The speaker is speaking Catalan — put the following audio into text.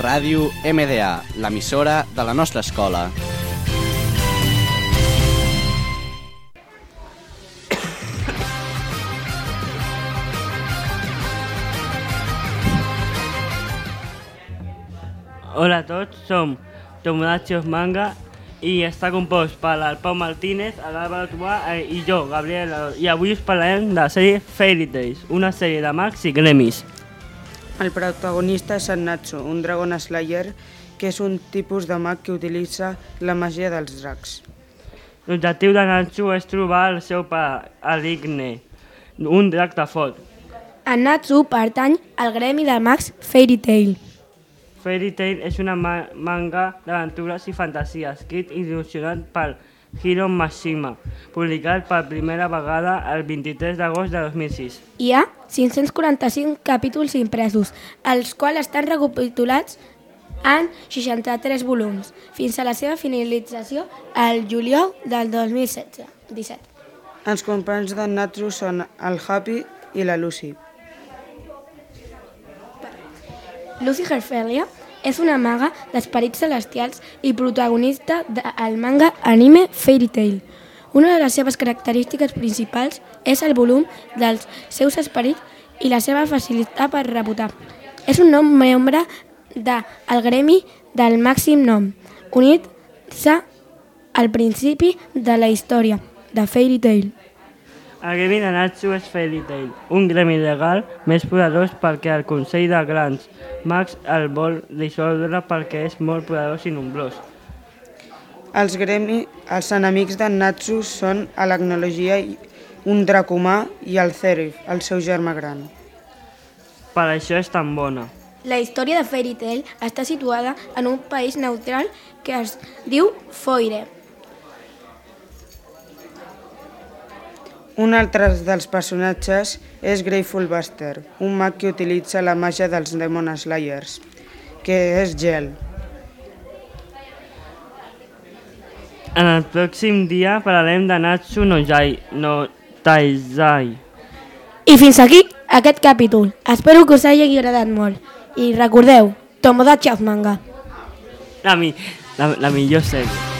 Ràdio MDA, l'emissora de la nostra escola. Hola a tots, som Tomodachos Manga i està compost per el Pau Martínez, l'Àlvaro Tubà eh, i jo, Gabriel. I avui us parlarem de la sèrie Fairy Tales, una sèrie de mags i gremis. El protagonista és en Natsu, un Dragon Slayer, que és un tipus de mag que utilitza la màgia dels dracs. L'objectiu de Natsu és trobar el seu pare, Aligne, un drac de foc. En Natsu pertany al gremi de mags Fairy Tail. Fairy Tail és una ma manga d'aventures i fantasia, escrit i il·lusionat per Hiro Mashima, publicat per primera vegada el 23 d'agost de 2006. Hi ha 545 capítols impresos, els quals estan recapitulats en 63 volums, fins a la seva finalització al juliol del 2016. 17. Els companys d'en Natsu són el Happy i la Lucy. Lucy Herfelia és una maga d'esperits celestials i protagonista del manga anime Fairy Tail. Una de les seves característiques principals és el volum dels seus esperits i la seva facilitat per reputar. És un nom membre del gremi del màxim nom, unit-se al principi de la història de Fairy Tail. El gremi de Natsu és Fairy Tail, un gremi legal més poderós perquè el Consell de Grans Mags el vol dissoldre perquè és molt poderós i nombrós. Els, gremi, els enemics d'en Natsu són a l'agnologia un drac humà i el Cerif, el seu germà gran. Per això és tan bona. La història de Fairy Tail està situada en un país neutral que es diu Foire. Un altre dels personatges és Grateful Buster, un mag que utilitza la màgia dels Demon Slayers, que és gel. En el pròxim dia parlarem de Natsu no Jai, no Taizai. I fins aquí aquest capítol. Espero que us hagi agradat molt. I recordeu, Tomodachi of Manga. La, mi, la, la millor sèrie.